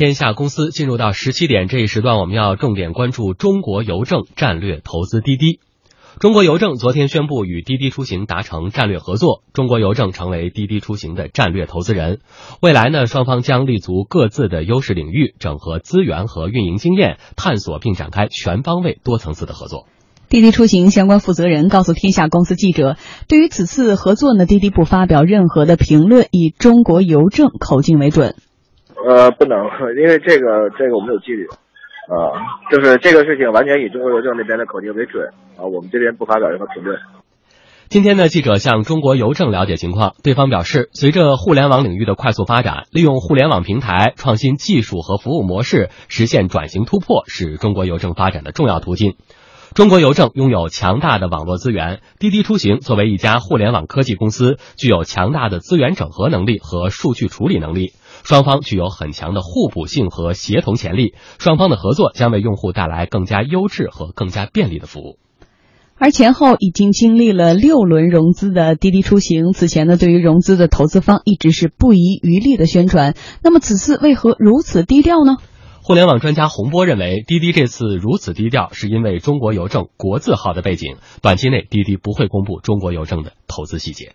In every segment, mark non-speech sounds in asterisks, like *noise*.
天下公司进入到十七点这一时段，我们要重点关注中国邮政战略投资滴滴。中国邮政昨天宣布与滴滴出行达成战略合作，中国邮政成为滴滴出行的战略投资人。未来呢，双方将立足各自的优势领域，整合资源和运营经验，探索并展开全方位、多层次的合作。滴滴出行相关负责人告诉天下公司记者，对于此次合作呢，滴滴不发表任何的评论，以中国邮政口径为准。呃，不能，因为这个这个我们有纪律，啊，就是这个事情完全以中国邮政那边的口径为准啊，我们这边不发表任何评论。今天呢，记者向中国邮政了解情况，对方表示，随着互联网领域的快速发展，利用互联网平台创新技术和服务模式，实现转型突破，是中国邮政发展的重要途径。中国邮政拥有强大的网络资源，滴滴出行作为一家互联网科技公司，具有强大的资源整合能力和数据处理能力。双方具有很强的互补性和协同潜力，双方的合作将为用户带来更加优质和更加便利的服务。而前后已经经历了六轮融资的滴滴出行，此前呢，对于融资的投资方一直是不遗余力的宣传。那么此次为何如此低调呢？互联网专家洪波认为，滴滴这次如此低调，是因为中国邮政国字号的背景，短期内滴滴不会公布中国邮政的投资细节。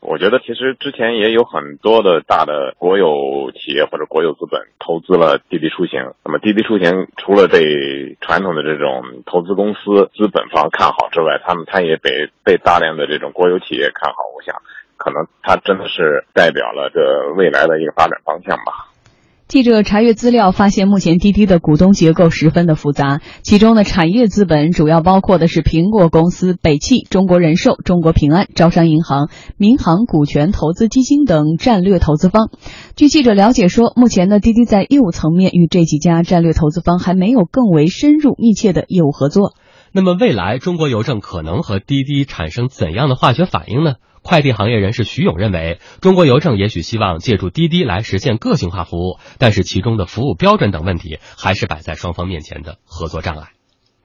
我觉得其实之前也有很多的大的国有企业或者国有资本投资了滴滴出行。那么滴滴出行除了被传统的这种投资公司资本方看好之外，他们他也被被大量的这种国有企业看好。我想，可能它真的是代表了这未来的一个发展方向吧。记者查阅资料，发现目前滴滴的股东结构十分的复杂，其中的产业资本主要包括的是苹果公司、北汽、中国人寿、中国平安、招商银行、民航股权投资基金等战略投资方。据记者了解说，目前呢，滴滴在业务层面与这几家战略投资方还没有更为深入密切的业务合作。那么未来中国邮政可能和滴滴产生怎样的化学反应呢？快递行业人士徐勇认为，中国邮政也许希望借助滴滴来实现个性化服务，但是其中的服务标准等问题还是摆在双方面前的合作障碍。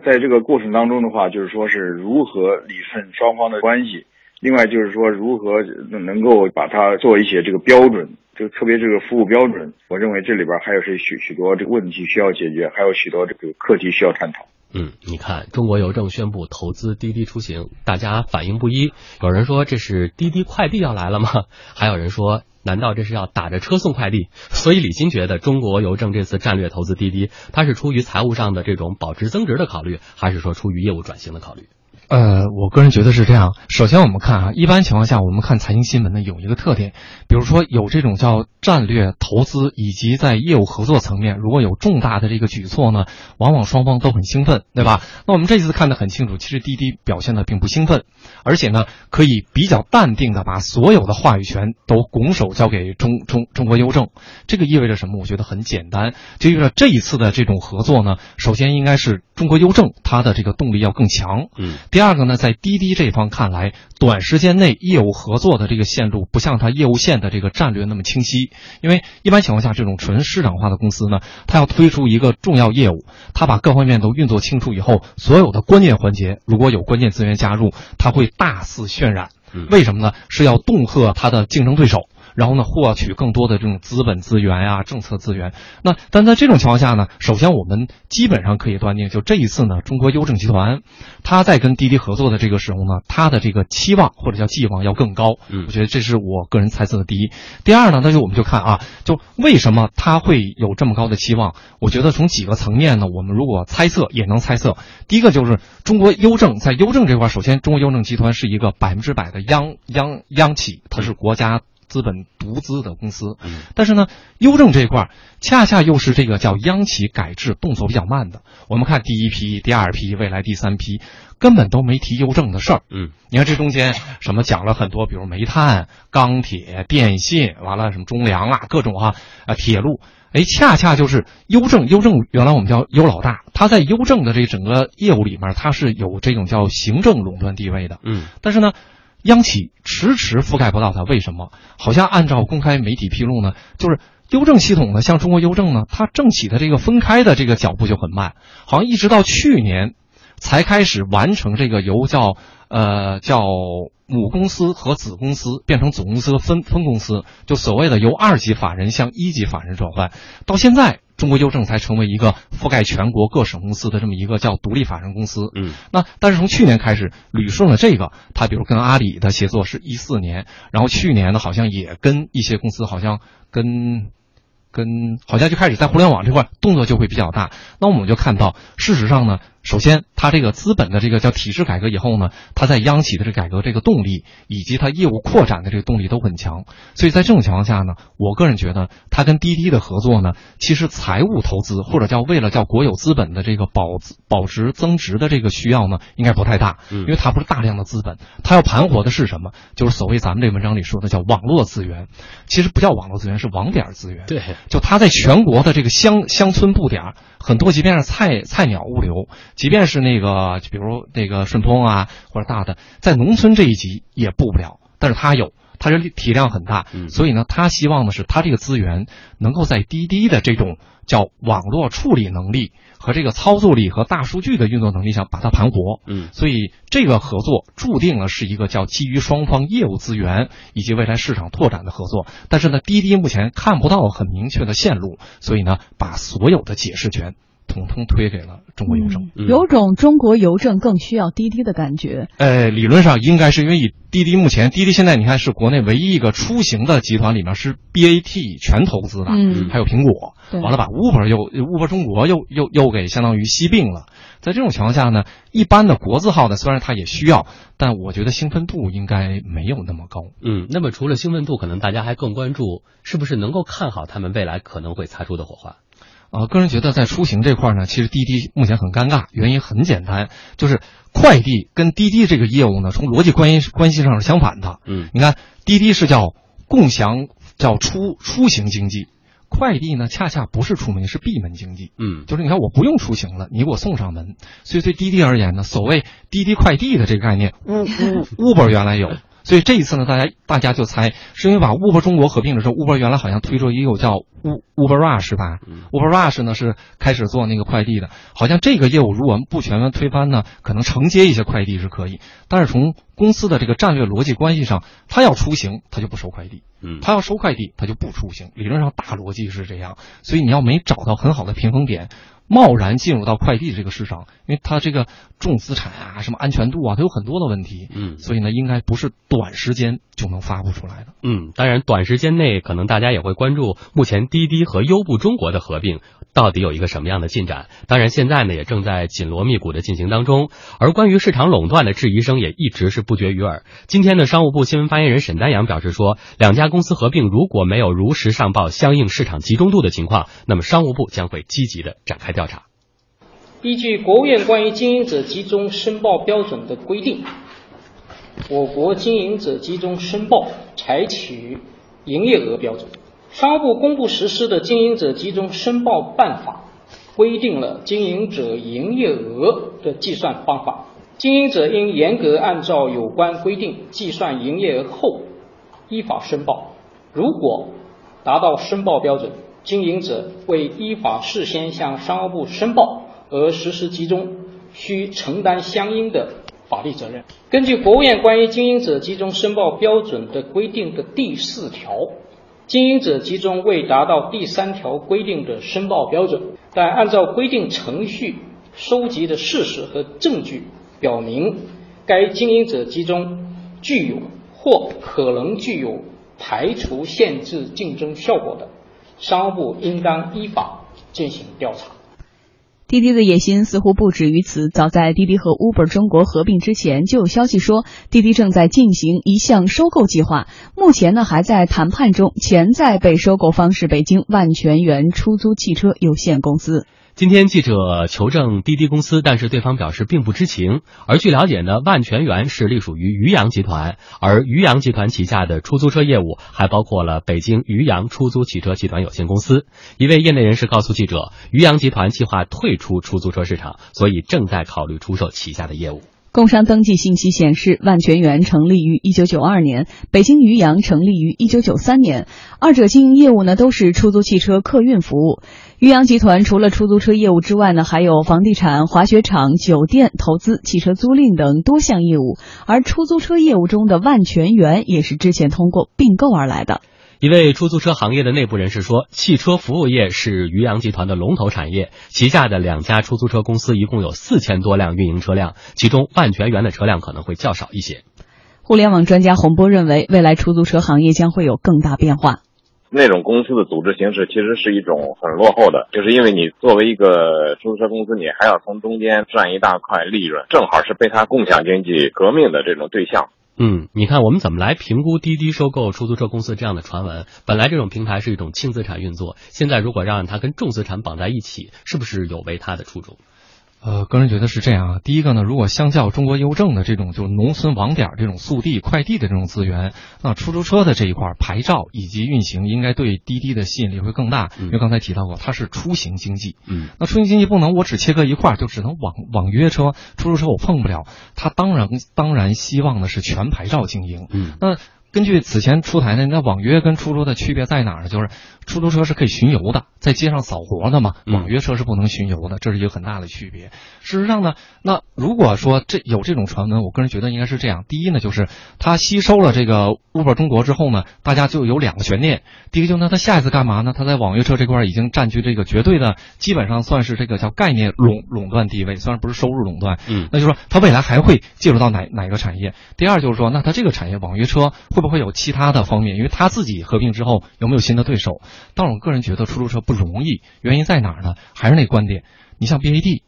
在这个过程当中的话，就是说是如何理顺双方的关系，另外就是说如何能够把它做一些这个标准，就特别这个服务标准，我认为这里边还有是许许多这个问题需要解决，还有许多这个课题需要探讨。嗯，你看，中国邮政宣布投资滴滴出行，大家反应不一。有人说这是滴滴快递要来了吗？还有人说，难道这是要打着车送快递？所以李欣觉得，中国邮政这次战略投资滴滴，它是出于财务上的这种保值增值的考虑，还是说出于业务转型的考虑？呃，我个人觉得是这样。首先，我们看啊，一般情况下，我们看财经新闻呢，有一个特点，比如说有这种叫战略投资，以及在业务合作层面，如果有重大的这个举措呢，往往双方都很兴奋，对吧？那我们这次看得很清楚，其实滴滴表现的并不兴奋，而且呢，可以比较淡定的把所有的话语权都拱手交给中中中国邮政。这个意味着什么？我觉得很简单，就意味着这一次的这种合作呢，首先应该是中国邮政它的这个动力要更强，嗯。第二个呢，在滴滴这方看来，短时间内业务合作的这个线路不像它业务线的这个战略那么清晰。因为一般情况下，这种纯市场化的公司呢，它要推出一个重要业务，它把各方面都运作清楚以后，所有的关键环节如果有关键资源加入，它会大肆渲染。为什么呢？是要恫吓它的竞争对手。然后呢，获取更多的这种资本资源呀、政策资源。那但在这种情况下呢，首先我们基本上可以断定，就这一次呢，中国邮政集团，它在跟滴滴合作的这个时候呢，它的这个期望或者叫寄望要更高。嗯，我觉得这是我个人猜测的第一。第二呢，那就我们就看啊，就为什么它会有这么高的期望？我觉得从几个层面呢，我们如果猜测也能猜测。第一个就是中国邮政在邮政这块，首先中国邮政集团是一个百分之百的央央央企，它是国家。资本独资的公司，但是呢，邮政这一块恰恰又是这个叫央企改制动作比较慢的。我们看第一批、第二批、未来第三批，根本都没提邮政的事儿。嗯，你看这中间什么讲了很多，比如煤炭、钢铁、电信，完了什么中粮啊，各种啊啊铁路，哎，恰恰就是邮政。邮政原来我们叫邮老大，他在邮政的这整个业务里面，他是有这种叫行政垄断地位的。嗯，但是呢。央企迟迟覆盖不到它，为什么？好像按照公开媒体披露呢，就是邮政系统呢，像中国邮政呢，它政企的这个分开的这个脚步就很慢，好像一直到去年，才开始完成这个由叫呃叫母公司和子公司变成总公司分分公司，就所谓的由二级法人向一级法人转换，到现在中国邮政才成为一个覆盖全国各省公司的这么一个叫独立法人公司。嗯，那但是从去年开始捋顺了这个，他比如跟阿里的协作是一四年，然后去年呢好像也跟一些公司好像跟。跟好像就开始在互联网这块动作就会比较大，那我们就看到，事实上呢，首先它这个资本的这个叫体制改革以后呢，它在央企的这改革这个动力以及它业务扩展的这个动力都很强，所以在这种情况下呢，我个人觉得它跟滴滴的合作呢，其实财务投资或者叫为了叫国有资本的这个保保值增值的这个需要呢，应该不太大，因为它不是大量的资本，它要盘活的是什么？就是所谓咱们这文章里说的叫网络资源，其实不叫网络资源，是网点资源。对。就它在全国的这个乡乡村布点，很多即便是菜菜鸟物流，即便是那个，比如那个顺通啊或者大的，在农村这一级也布不了，但是他有，他这体量很大，所以呢，他希望的是他这个资源能够在滴滴的这种叫网络处理能力。和这个操作力和大数据的运作能力上把它盘活，嗯，所以这个合作注定了是一个叫基于双方业务资源以及未来市场拓展的合作。但是呢，滴滴目前看不到很明确的线路，所以呢，把所有的解释权统统推给了中国邮政，有种中国邮政更需要滴滴的感觉。呃，理论上应该是因为以滴滴目前，滴滴现在你看是国内唯一一个出行的集团里面是 BAT 全投资的，嗯，还有苹果。完了，把 Uber 又 Uber 中国又又又给相当于吸并了。在这种情况下呢，一般的国字号的虽然它也需要，但我觉得兴奋度应该没有那么高。嗯，那么除了兴奋度，可能大家还更关注是不是能够看好他们未来可能会擦出的火花。啊，个人觉得在出行这块呢，其实滴滴目前很尴尬，原因很简单，就是快递跟滴滴这个业务呢，从逻辑关系关系上是相反的。嗯，你看滴滴是叫共享，叫出出行经济。快递呢，恰恰不是出门，是闭门经济。嗯，就是你看，我不用出行了，你给我送上门。所以对滴滴而言呢，所谓滴滴快递的这个概念，Uber *laughs* 原来有。所以这一次呢，大家大家就猜，是因为把 Uber 中国合并的时候，Uber 原来好像推出一个叫 U Uber Rush 吧？Uber Rush 呢是开始做那个快递的，好像这个业务如果不全面推翻呢，可能承接一些快递是可以。但是从公司的这个战略逻辑关系上，他要出行，他就不收快递；嗯，他要收快递，他就不出行。理论上大逻辑是这样，所以你要没找到很好的平衡点。贸然进入到快递这个市场，因为它这个重资产啊、什么安全度啊，它有很多的问题。嗯，所以呢，应该不是短时间就能发布出来的。嗯，当然，短时间内可能大家也会关注目前滴滴和优步中国的合并到底有一个什么样的进展。当然，现在呢也正在紧锣密鼓的进行当中。而关于市场垄断的质疑声也一直是不绝于耳。今天的，商务部新闻发言人沈丹阳表示说，两家公司合并如果没有如实上报相应市场集中度的情况，那么商务部将会积极的展开。调查。依据国务院关于经营者集中申报标准的规定，我国经营者集中申报采取营业额标准。商务部公布实施的经营者集中申报办法，规定了经营者营业额的计算方法。经营者应严格按照有关规定计算营业额后，依法申报。如果达到申报标准，经营者未依法事先向商务部申报而实施集中，需承担相应的法律责任。根据国务院关于经营者集中申报标准的规定的第四条，经营者集中未达到第三条规定的申报标准，但按照规定程序收集的事实和证据表明，该经营者集中具有或可能具有排除限制竞争效果的。商务部应当依法进行调查。滴滴的野心似乎不止于此。早在滴滴和 Uber 中国合并之前，就有消息说滴滴正在进行一项收购计划，目前呢还在谈判中。潜在被收购方是北京万泉源出租汽车有限公司。今天记者求证滴滴公司，但是对方表示并不知情。而据了解呢，万全园是隶属于渔阳集团，而渔阳集团旗下的出租车业务还包括了北京渔阳出租汽车集团有限公司。一位业内人士告诉记者，渔阳集团计划退出出租车市场，所以正在考虑出售旗下的业务。工商登记信息显示，万泉源成立于一九九二年，北京于洋成立于一九九三年，二者经营业务呢都是出租汽车客运服务。于洋集团除了出租车业务之外呢，还有房地产、滑雪场、酒店、投资、汽车租赁等多项业务。而出租车业务中的万泉源也是之前通过并购而来的。一位出租车行业的内部人士说，汽车服务业是渔阳集团的龙头产业，旗下的两家出租车公司一共有四千多辆运营车辆，其中万全源的车辆可能会较少一些。互联网专家洪波认为，未来出租车行业将会有更大变化。那种公司的组织形式其实是一种很落后的，就是因为你作为一个出租车公司，你还要从中间赚一大块利润，正好是被他共享经济革命的这种对象。嗯，你看我们怎么来评估滴滴收购出租车公司这样的传闻？本来这种平台是一种轻资产运作，现在如果让它跟重资产绑在一起，是不是有违它的初衷？呃，个人觉得是这样啊。第一个呢，如果相较中国邮政的这种就是农村网点这种速递快递的这种资源，那出租车的这一块牌照以及运行应该对滴滴的吸引力会更大。因为刚才提到过，它是出行经济。嗯，那出行经济不能我只切割一块，就只能网网约车、出租车我碰不了。它当然当然希望的是全牌照经营。嗯，那根据此前出台的，那网约跟出租的区别在哪儿呢？就是出租车是可以巡游的，在街上扫活的嘛，网约车是不能巡游的，这是一个很大的区别。事实上呢，那如果说这有这种传闻，我个人觉得应该是这样：第一呢，就是它吸收了这个 Uber 中国之后呢，大家就有两个悬念。第一个就是那它下一次干嘛呢？它在网约车这块已经占据这个绝对的，基本上算是这个叫概念垄垄断地位，虽然不是收入垄断。嗯，那就是说它未来还会介入到哪哪个产业？第二就是说，那它这个产业网约车会不会有其他的方面？因为他自己合并之后有没有新的对手？但我个人觉得出租车不容易，原因在哪儿呢？还是那观点，你像 BAD，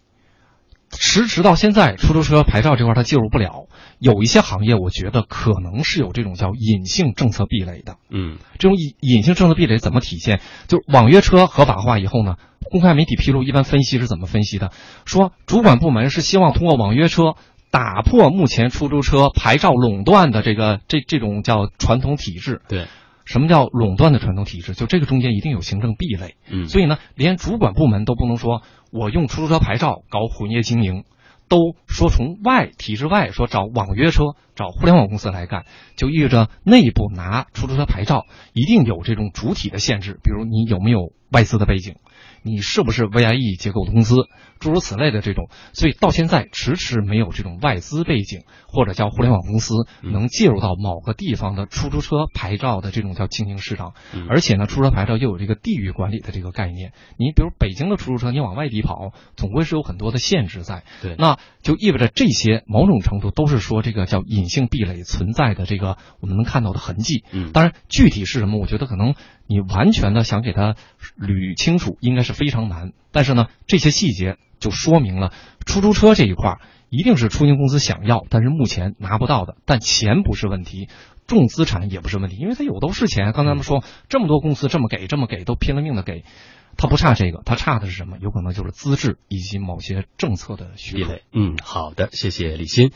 迟迟到现在出租车牌照这块它介入不了，有一些行业我觉得可能是有这种叫隐性政策壁垒的。嗯，这种隐隐性政策壁垒怎么体现？就网约车合法化以后呢，公开媒体披露，一般分析是怎么分析的？说主管部门是希望通过网约车。打破目前出租车牌照垄断的这个这这种叫传统体制。对，什么叫垄断的传统体制？就这个中间一定有行政壁垒。嗯，所以呢，连主管部门都不能说我用出租车牌照搞混业经营，都说从外体制外说找网约车、找互联网公司来干，就意味着内部拿出租车牌照一定有这种主体的限制，比如你有没有外资的背景。你是不是 VIE 结构的公司，诸如此类的这种，所以到现在迟迟没有这种外资背景或者叫互联网公司能介入到某个地方的出租车牌照的这种叫经营市场，而且呢，出租车牌照又有这个地域管理的这个概念。你比如北京的出租车，你往外地跑，总归是有很多的限制在。对，那就意味着这些某种程度都是说这个叫隐性壁垒存在的这个我们能看到的痕迹。嗯，当然具体是什么，我觉得可能你完全的想给它捋清楚，应该是。非常难，但是呢，这些细节就说明了出租车这一块一定是出行公司想要，但是目前拿不到的。但钱不是问题，重资产也不是问题，因为它有都是钱。刚才咱们说这么多公司这么给这么给，都拼了命的给，它不差这个，它差的是什么？有可能就是资质以及某些政策的壁垒。嗯，好的，谢谢李欣。